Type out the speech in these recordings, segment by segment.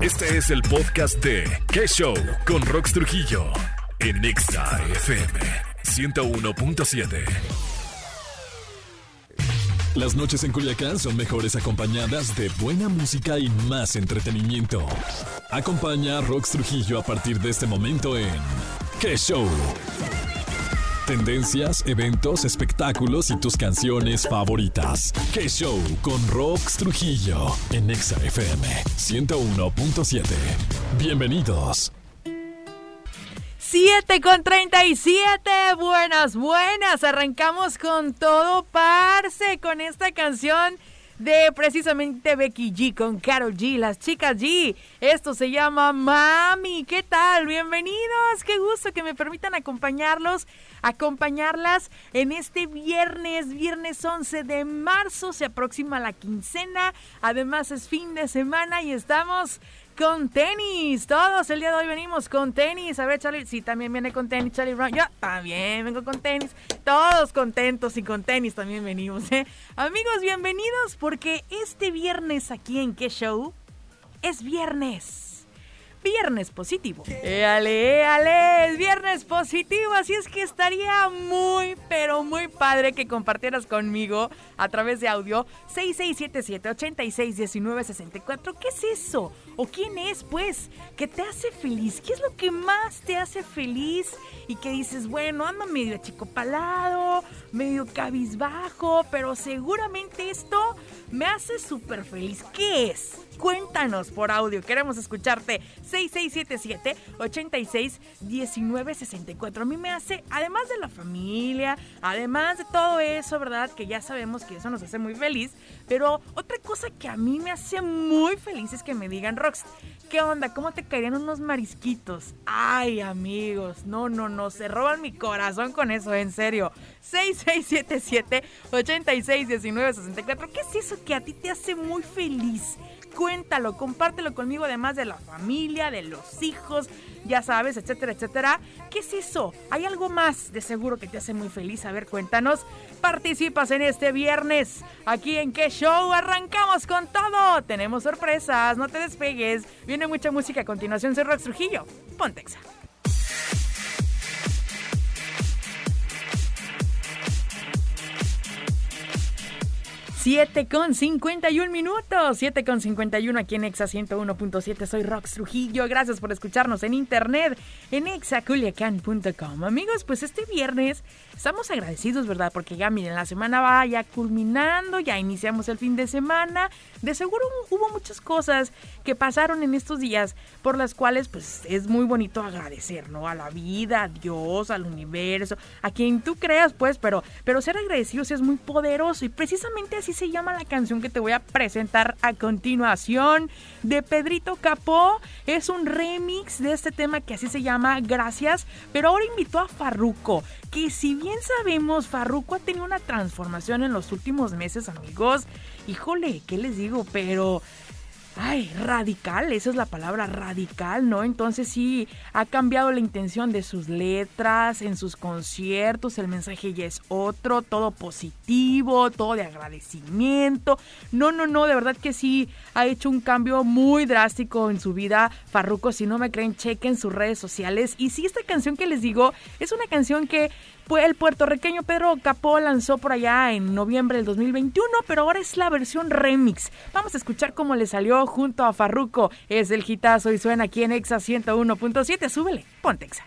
Este es el podcast de ¿Qué Show? Con Rox Trujillo en Nexa FM 101.7. Las noches en Culiacán son mejores acompañadas de buena música y más entretenimiento. Acompaña a Rox Trujillo a partir de este momento en ¿Qué Show? Tendencias, eventos, espectáculos y tus canciones favoritas. ¿Qué show con Rox Trujillo en Exa FM 101.7? Bienvenidos. 7 con 37. Buenas, buenas. Arrancamos con todo, parce, con esta canción de precisamente Becky G con Carol G, las chicas G. Esto se llama Mami. ¿Qué tal? Bienvenidos. Qué gusto que me permitan acompañarlos, acompañarlas en este viernes, viernes 11 de marzo. Se aproxima la quincena. Además es fin de semana y estamos con tenis. Todos el día de hoy venimos con tenis. A ver, Charlie, sí, también viene con tenis, Charlie Brown. Yo también vengo con tenis. Todos contentos y con tenis también venimos, ¿eh? Amigos, bienvenidos porque este viernes aquí en ¿Qué Show? Es viernes viernes positivo. Éale, éale, es viernes positivo, así es que estaría muy, pero muy padre que compartieras conmigo a través de audio 6677-861964. ¿Qué es eso? ¿O quién es, pues? ¿Qué te hace feliz? ¿Qué es lo que más te hace feliz? Y que dices, bueno, ando medio achicopalado, medio cabizbajo, pero seguramente esto me hace súper feliz. ¿Qué es? Cuéntanos por audio, queremos escucharte. 6677-861964. A mí me hace, además de la familia, además de todo eso, ¿verdad? Que ya sabemos que eso nos hace muy feliz. Pero otra cosa que a mí me hace muy feliz es que me digan, ¿qué onda? ¿Cómo te caerían unos marisquitos? Ay, amigos, no, no, no, se roban mi corazón con eso, en serio. 6677-861964. ¿Qué es eso que a ti te hace muy feliz? Cuéntalo, compártelo conmigo, además de la familia, de los hijos, ya sabes, etcétera, etcétera. ¿Qué es eso? ¿Hay algo más de seguro que te hace muy feliz? A ver, cuéntanos. Participas en este viernes. Aquí en qué show arrancamos con todo. Tenemos sorpresas, no te despegues. Viene mucha música a continuación. Soy Rox Trujillo. Pontexa. 7 con 51 minutos, 7 con 51 aquí en Exa 101.7. Soy Rox Trujillo. Gracias por escucharnos en internet en exaculiacan.com. Amigos, pues este viernes estamos agradecidos, ¿verdad? Porque ya miren, la semana va ya culminando, ya iniciamos el fin de semana. De seguro hubo muchas cosas que pasaron en estos días por las cuales pues es muy bonito agradecer, ¿no? A la vida, a Dios, al universo, a quien tú creas, pues, pero, pero ser agradecidos es muy poderoso y precisamente así se llama la canción que te voy a presentar a continuación de Pedrito Capó. Es un remix de este tema que así se llama Gracias, pero ahora invitó a Farruko, que si bien sabemos, Farruko ha tenido una transformación en los últimos meses, amigos. Híjole, ¿qué les digo? Pero ay, radical, esa es la palabra radical, ¿no? Entonces sí, ha cambiado la intención de sus letras, en sus conciertos, el mensaje ya es otro, todo positivo, todo de agradecimiento. No, no, no, de verdad que sí, ha hecho un cambio muy drástico en su vida. Farruko, si no me creen, chequen sus redes sociales. Y sí, esta canción que les digo, es una canción que el puertorriqueño Pedro Capó lanzó por allá en noviembre del 2021, pero ahora es la versión remix. Vamos a escuchar cómo le salió junto a Farruko. Es el hitazo y suena aquí en Exa 101.7. Súbele, ponte Exa.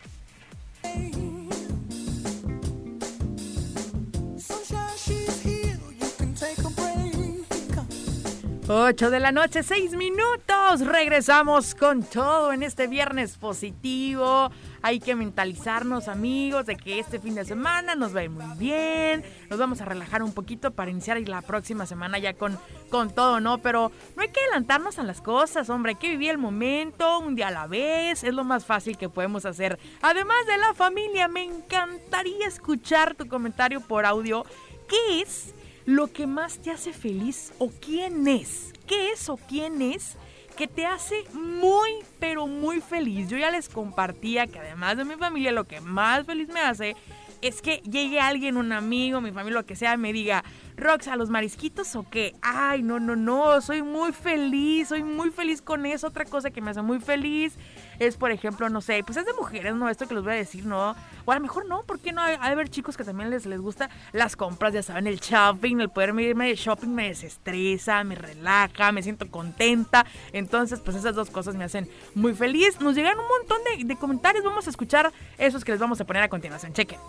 8 de la noche, 6 minutos. Regresamos con todo en este viernes positivo. Hay que mentalizarnos, amigos, de que este fin de semana nos va a ir muy bien. Nos vamos a relajar un poquito para iniciar la próxima semana ya con, con todo, ¿no? Pero no hay que adelantarnos a las cosas, hombre. Hay que vivir el momento, un día a la vez. Es lo más fácil que podemos hacer. Además de la familia, me encantaría escuchar tu comentario por audio. ¿Qué es lo que más te hace feliz o quién es. ¿Qué es o quién es que te hace muy, pero muy feliz? Yo ya les compartía que además de mi familia, lo que más feliz me hace es que llegue alguien, un amigo, mi familia, lo que sea, me diga, Rox, ¿a los marisquitos o qué? Ay, no, no, no, soy muy feliz, soy muy feliz con eso. Otra cosa que me hace muy feliz es, por ejemplo, no sé, pues es de mujeres, ¿no? Esto que les voy a decir, ¿no? O a lo mejor no, ¿por qué no? Hay, hay ver chicos que también les, les gusta las compras, ya saben, el shopping, el poder irme de shopping me desestresa, me relaja, me siento contenta. Entonces, pues esas dos cosas me hacen muy feliz. Nos llegan un montón de, comentarios, vamos a escuchar esos que les vamos a poner a continuación. Chequen.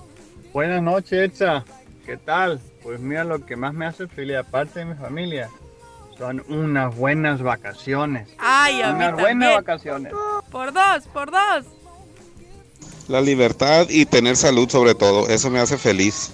Buenas noches, Etza. ¿Qué tal? Pues mira, lo que más me hace feliz, aparte de mi familia, son unas buenas vacaciones. Ay, a mí Unas buenas también. vacaciones. Por dos, por dos. La libertad y tener salud sobre todo, eso me hace feliz.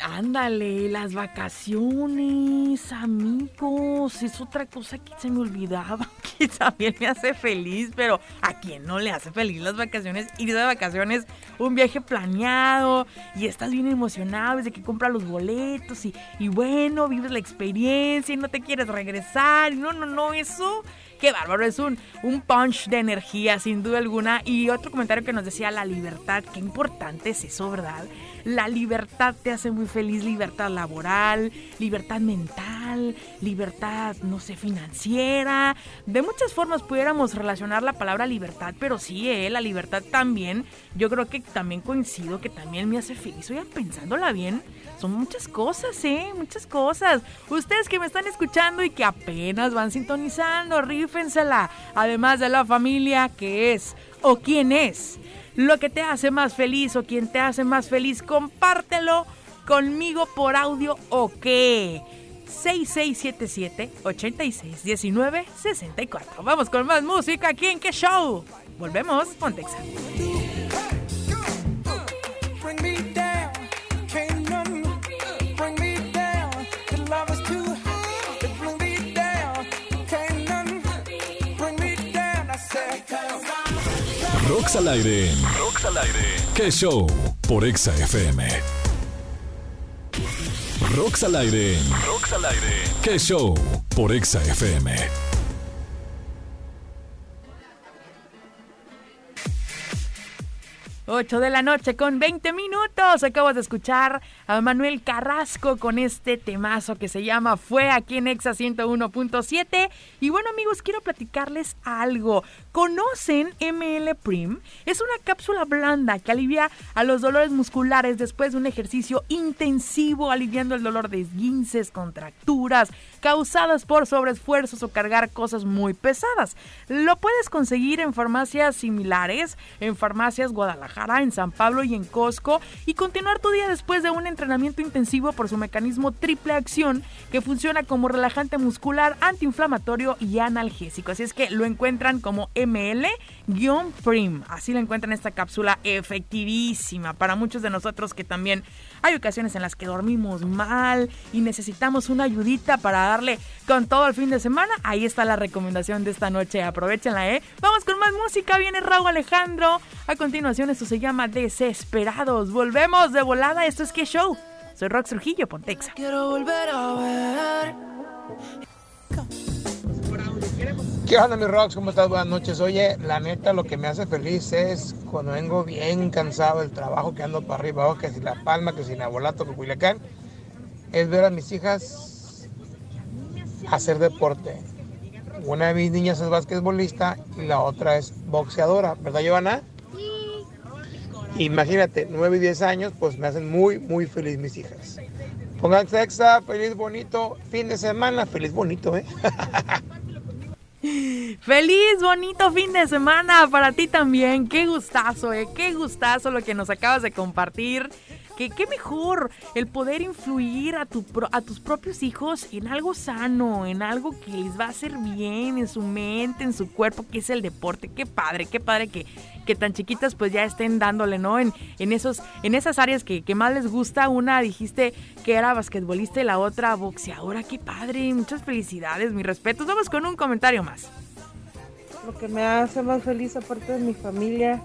Ándale, las vacaciones, amigos, es otra cosa que se me olvidaba, que también me hace feliz, pero ¿a quién no le hace feliz las vacaciones? Ir de vacaciones, un viaje planeado, y estás bien emocionado desde que compras los boletos, y, y bueno, vives la experiencia, y no te quieres regresar, no, no, no, eso... Qué bárbaro, es un, un punch de energía, sin duda alguna. Y otro comentario que nos decía la libertad, qué importante es eso, ¿verdad? La libertad te hace muy feliz, libertad laboral, libertad mental, libertad, no sé, financiera. De muchas formas pudiéramos relacionar la palabra libertad, pero sí, eh, la libertad también, yo creo que también coincido que también me hace feliz. Oigan, pensándola bien, son muchas cosas, ¿eh? Muchas cosas. Ustedes que me están escuchando y que apenas van sintonizando, rífensela. Además de la familia que es o quién es. Lo que te hace más feliz o quien te hace más feliz, compártelo conmigo por audio o qué. 6677-8619-64. Vamos con más música aquí en qué show. Volvemos, Pontexa. Rox al aire. Rox al aire. ¿Qué show? Por Exa FM. Rox al aire. Rox al aire. ¿Qué show? Por Exa FM. Ocho de la noche con 20 minutos. Acabo de escuchar a Manuel Carrasco con este temazo que se llama Fue aquí en Exa 101.7. Y bueno amigos, quiero platicarles algo. ¿Conocen ML Prim? Es una cápsula blanda que alivia a los dolores musculares después de un ejercicio intensivo, aliviando el dolor de esguinces, contracturas causadas por sobreesfuerzos o cargar cosas muy pesadas. Lo puedes conseguir en farmacias similares, en farmacias Guadalajara, en San Pablo y en Costco y continuar tu día después de un entrenamiento intensivo por su mecanismo triple acción que funciona como relajante muscular, antiinflamatorio y analgésico. Así es que lo encuentran como ML-Prim. Así lo encuentran esta cápsula efectivísima para muchos de nosotros que también hay ocasiones en las que dormimos mal y necesitamos una ayudita para darle con todo el fin de semana. Ahí está la recomendación de esta noche. Aprovechenla, ¿eh? Vamos con más música. Viene Raúl Alejandro. A continuación, esto se llama Desesperados. Volvemos de volada. Esto es que show. Soy Rox Trujillo, Pontexa. quiero volver a ver. ¿Qué onda, mi Rox? ¿Cómo estás? Buenas noches. Oye, la neta, lo que me hace feliz es cuando vengo bien cansado del trabajo, que ando para arriba, abajo, que si La Palma, que si Nabolato, que Culiacán, es ver a mis hijas hacer deporte. Una de mis niñas es basquetbolista y la otra es boxeadora, ¿verdad, Giovanna? Imagínate, 9 y 10 años, pues me hacen muy, muy feliz mis hijas. Pongan sexa, feliz, bonito, fin de semana, feliz, bonito, ¿eh? Feliz, bonito fin de semana para ti también. Qué gustazo, eh. Qué gustazo lo que nos acabas de compartir. Que qué mejor el poder influir a, tu a tus propios hijos en algo sano, en algo que les va a hacer bien en su mente, en su cuerpo, que es el deporte. Qué padre, qué padre que, que tan chiquitas pues ya estén dándole, ¿no? En, en, esos, en esas áreas que, que más les gusta. Una dijiste que era basquetbolista y la otra boxeadora. Qué padre, muchas felicidades, mis respetos. Vamos con un comentario más. Lo que me hace más feliz aparte de mi familia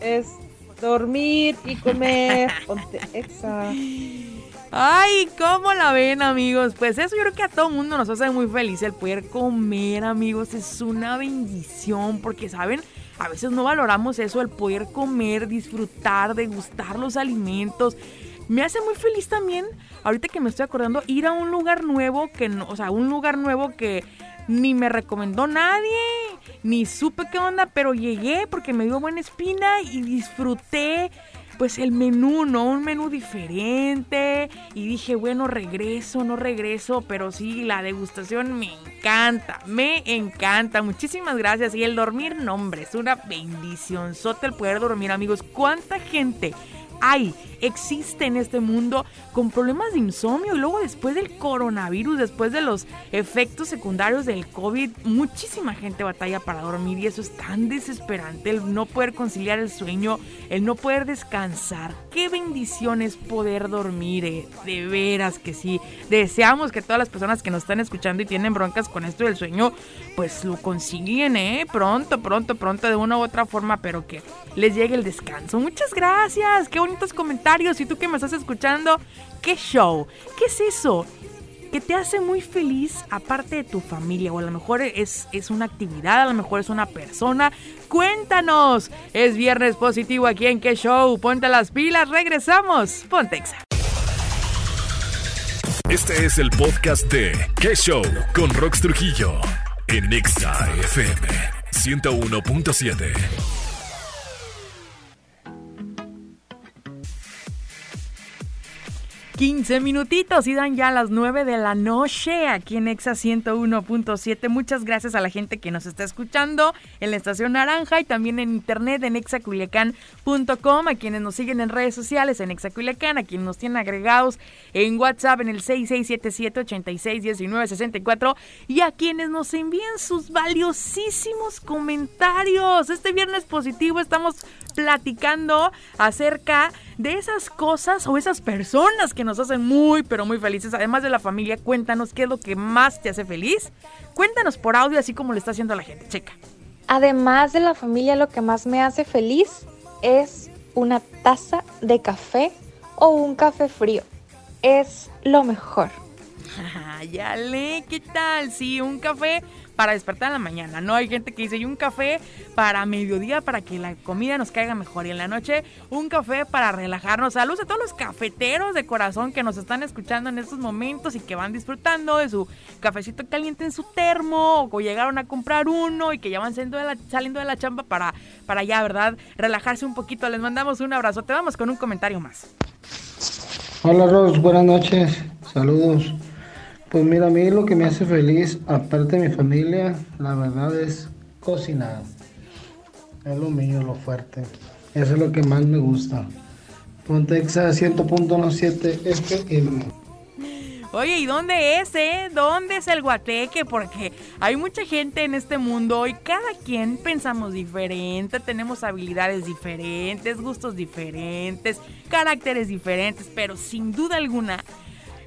es dormir y comer. Ponte exa. Ay, ¿cómo la ven, amigos? Pues eso yo creo que a todo mundo nos hace muy feliz el poder comer, amigos. Es una bendición porque, ¿saben? A veces no valoramos eso, el poder comer, disfrutar, degustar los alimentos. me hace muy feliz también, ahorita que me estoy acordando, ir a un lugar nuevo que no, o sea, un lugar nuevo que ni me recomendó nadie, ni supe qué onda, pero llegué porque me dio buena espina y disfruté pues el menú, ¿no? Un menú diferente. Y dije, bueno, regreso, no regreso, pero sí, la degustación me encanta, me encanta. Muchísimas gracias. Y el dormir, no, hombre, es una bendición. Sote el poder dormir, amigos. ¿Cuánta gente hay, existe en este mundo con problemas de insomnio y luego después del coronavirus, después de los efectos secundarios del COVID, muchísima gente batalla para dormir y eso es tan desesperante, el no poder conciliar el sueño, el no poder descansar. Qué bendición es poder dormir, eh, de veras que sí. Deseamos que todas las personas que nos están escuchando y tienen broncas con esto del sueño, pues lo consiguen, ¿eh? Pronto, pronto, pronto, de una u otra forma, pero que les llegue el descanso. Muchas gracias, qué bonitos comentarios. Y tú que me estás escuchando, qué show, qué es eso que te hace muy feliz aparte de tu familia o a lo mejor es, es una actividad, a lo mejor es una persona. Cuéntanos, es viernes positivo aquí en qué show, ponte las pilas, regresamos, Pontexa. Este es el podcast de ¿Qué Show? con Rox Trujillo en Nexa FM 101.7. 15 minutitos y dan ya las 9 de la noche aquí en Exa 101.7. Muchas gracias a la gente que nos está escuchando en la estación Naranja y también en internet en exaculiacán.com, a quienes nos siguen en redes sociales en Exaculiacán, a quienes nos tienen agregados en WhatsApp en el 6677-861964 y a quienes nos envían sus valiosísimos comentarios. Este viernes positivo estamos platicando acerca de esas cosas o esas personas que nos hacen muy, pero muy felices. Además de la familia, cuéntanos qué es lo que más te hace feliz. Cuéntanos por audio, así como lo está haciendo la gente. Checa. Además de la familia, lo que más me hace feliz es una taza de café o un café frío. Es lo mejor. ya le, ¿qué tal? Sí, un café para despertar en la mañana, ¿no? Hay gente que dice, y un café para mediodía para que la comida nos caiga mejor. Y en la noche, un café para relajarnos. Saludos a todos los cafeteros de corazón que nos están escuchando en estos momentos y que van disfrutando de su cafecito caliente en su termo o llegaron a comprar uno y que ya van saliendo de la, chamba para, para ya, ¿verdad? Relajarse un poquito. Les mandamos un abrazo. Te vamos con un comentario más. Hola Ros, buenas noches, saludos. Pues mira, a mí lo que me hace feliz, aparte de mi familia, la verdad es cocinar. Es lo mío, lo fuerte. Eso es lo que más me gusta. Pontexa 100.17 FM. Oye, ¿y dónde es, eh? ¿Dónde es el guateque? Porque hay mucha gente en este mundo y cada quien pensamos diferente, tenemos habilidades diferentes, gustos diferentes, caracteres diferentes, pero sin duda alguna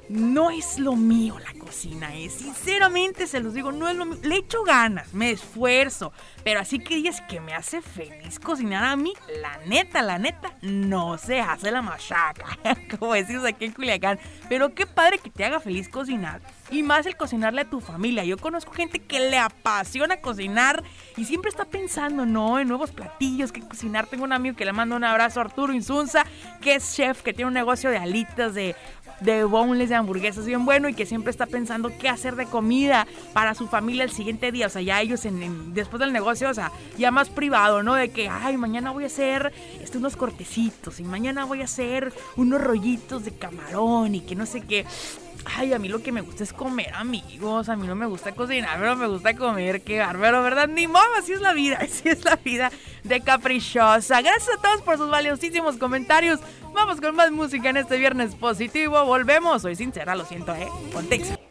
no es lo mío la cocina, eh. Sinceramente se los digo, no es lo mío. Le echo ganas, me esfuerzo. Pero así que dices que me hace feliz cocinar a mí, la neta, la neta, no se hace la machaca. Como decimos aquí en Culiacán. Pero qué padre que te haga feliz cocinar. Y más el cocinarle a tu familia. Yo conozco gente que le apasiona cocinar y siempre está pensando, ¿no? En nuevos platillos que cocinar. Tengo un amigo que le mando un abrazo, Arturo Insunza, que es chef, que tiene un negocio de alitas, de de boneless, de hamburguesas bien bueno y que siempre está pensando qué hacer de comida para su familia el siguiente día. O sea, ya ellos después del negocio, o sea, ya más privado, ¿no? De que, ay, mañana voy a hacer este, unos cortecitos y mañana voy a hacer unos rollitos de camarón y que no sé qué. Ay, a mí lo que me gusta es comer, amigos. A mí no me gusta cocinar, pero me gusta comer. Qué bárbaro, ¿verdad? Ni modo, así es la vida. Así es la vida de caprichosa. Gracias a todos por sus valiosísimos comentarios. Vamos con más música en este viernes positivo. Volvemos. Soy sincera, lo siento, ¿eh? Contexto.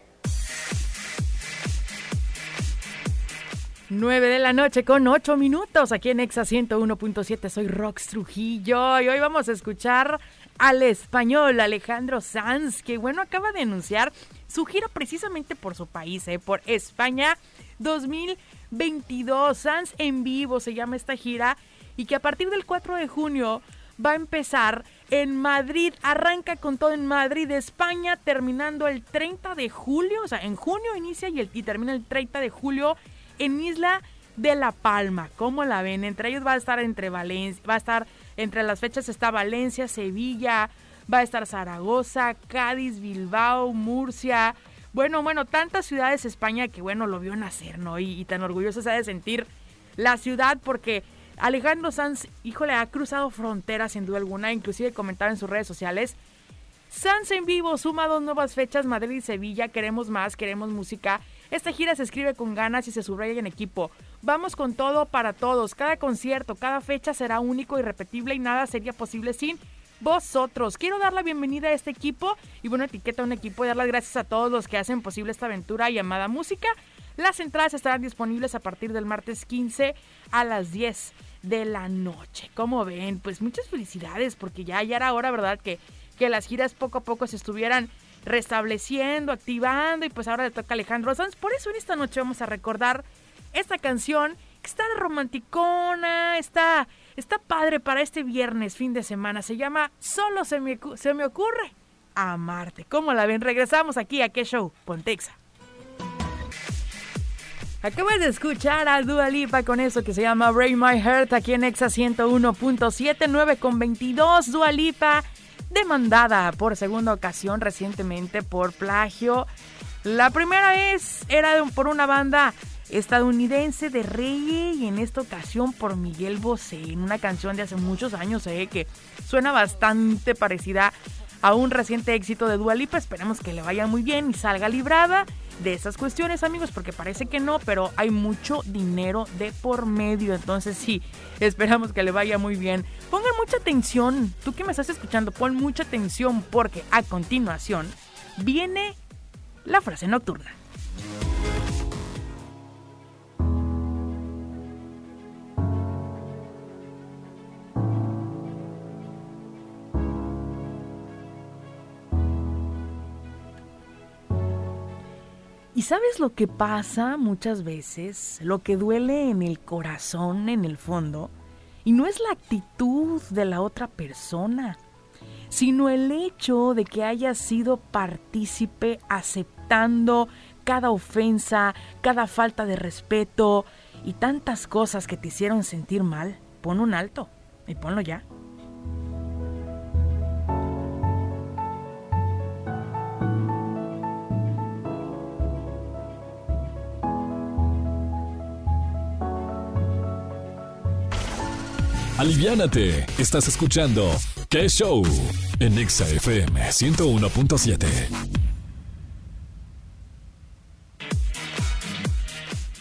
9 de la noche con 8 minutos aquí en Exa 101.7. Soy Rox Trujillo y hoy vamos a escuchar al español Alejandro Sanz, que bueno, acaba de anunciar su gira precisamente por su país, ¿eh? por España 2022. Sanz en vivo se llama esta gira y que a partir del 4 de junio va a empezar en Madrid. Arranca con todo en Madrid, España, terminando el 30 de julio. O sea, en junio inicia y, el, y termina el 30 de julio en Isla de La Palma. ¿Cómo la ven? Entre ellos va a estar entre Valencia, va a estar entre las fechas está Valencia, Sevilla, va a estar Zaragoza, Cádiz, Bilbao, Murcia. Bueno, bueno, tantas ciudades de España que bueno, lo vio nacer, ¿no? Y, y tan orgulloso se ha de sentir la ciudad porque Alejandro Sanz, híjole, ha cruzado fronteras sin duda alguna, inclusive comentaba en sus redes sociales. Sanz en vivo suma dos nuevas fechas, Madrid y Sevilla, queremos más, queremos música. Esta gira se escribe con ganas y se subraya en equipo. Vamos con todo para todos. Cada concierto, cada fecha será único y repetible y nada sería posible sin vosotros. Quiero dar la bienvenida a este equipo y bueno, etiqueta a un equipo y dar las gracias a todos los que hacen posible esta aventura llamada música. Las entradas estarán disponibles a partir del martes 15 a las 10 de la noche. Como ven, pues muchas felicidades porque ya, ya era hora, ¿verdad? Que, que las giras poco a poco se estuvieran restableciendo, activando y pues ahora le toca a Alejandro Sanz. Por eso en esta noche vamos a recordar esta canción que está romanticona, está, está padre para este viernes, fin de semana. Se llama Solo se me, se me ocurre amarte. ¿Cómo la ven? Regresamos aquí a qué show, Pontexa. Acabas de escuchar a Dua Lipa con eso que se llama Break My Heart aquí en Exa 101.7, 9 con 22. Dua Lipa demandada por segunda ocasión recientemente por plagio. La primera vez era por una banda estadounidense de reggae y en esta ocasión por Miguel Bosé en una canción de hace muchos años eh, que suena bastante parecida a un reciente éxito de Dua Lipa. Esperemos que le vaya muy bien y salga librada de esas cuestiones, amigos, porque parece que no, pero hay mucho dinero de por medio. Entonces sí, esperamos que le vaya muy bien. Pongan mucha atención, tú que me estás escuchando, pon mucha atención porque a continuación viene la frase nocturna. Sabes lo que pasa muchas veces? Lo que duele en el corazón, en el fondo. Y no es la actitud de la otra persona, sino el hecho de que hayas sido partícipe aceptando cada ofensa, cada falta de respeto y tantas cosas que te hicieron sentir mal. Pon un alto y ponlo ya. Aliviánate, estás escuchando ¿Qué Show? En Exa FM 101.7.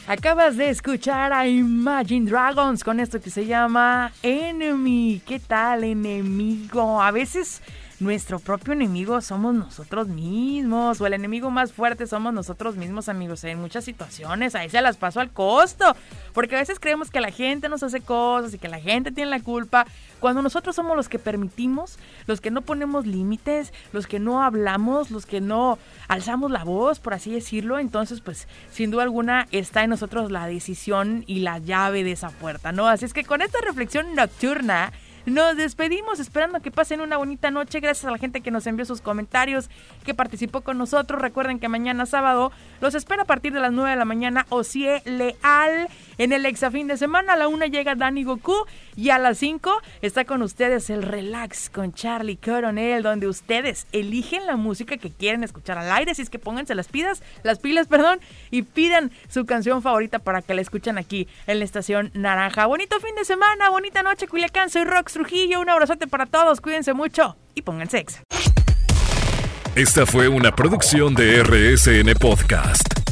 Acabas de escuchar a Imagine Dragons con esto que se llama Enemy. ¿Qué tal, enemigo? A veces nuestro propio enemigo somos nosotros mismos, o el enemigo más fuerte somos nosotros mismos, amigos. En muchas situaciones, ahí se las paso al costo, porque a veces creemos que la gente nos hace cosas y que la gente tiene la culpa, cuando nosotros somos los que permitimos, los que no ponemos límites, los que no hablamos, los que no alzamos la voz, por así decirlo. Entonces, pues, sin duda alguna, está en nosotros la decisión y la llave de esa puerta, ¿no? Así es que con esta reflexión nocturna. Nos despedimos esperando que pasen una bonita noche. Gracias a la gente que nos envió sus comentarios, que participó con nosotros. Recuerden que mañana sábado los espera a partir de las 9 de la mañana Ocie Leal en el Exa fin de semana. A la 1 llega Dani Goku y a las 5 está con ustedes el Relax con Charlie Coronel, donde ustedes eligen la música que quieren escuchar al aire. Así es que pónganse las pilas, las pilas, perdón, y pidan su canción favorita para que la escuchen aquí en la estación Naranja. Bonito fin de semana, bonita noche, Culiacán. Soy Rox Trujillo. Un abrazote para todos. Cuídense mucho y pónganse exa. Esta fue una producción de RSN Podcast.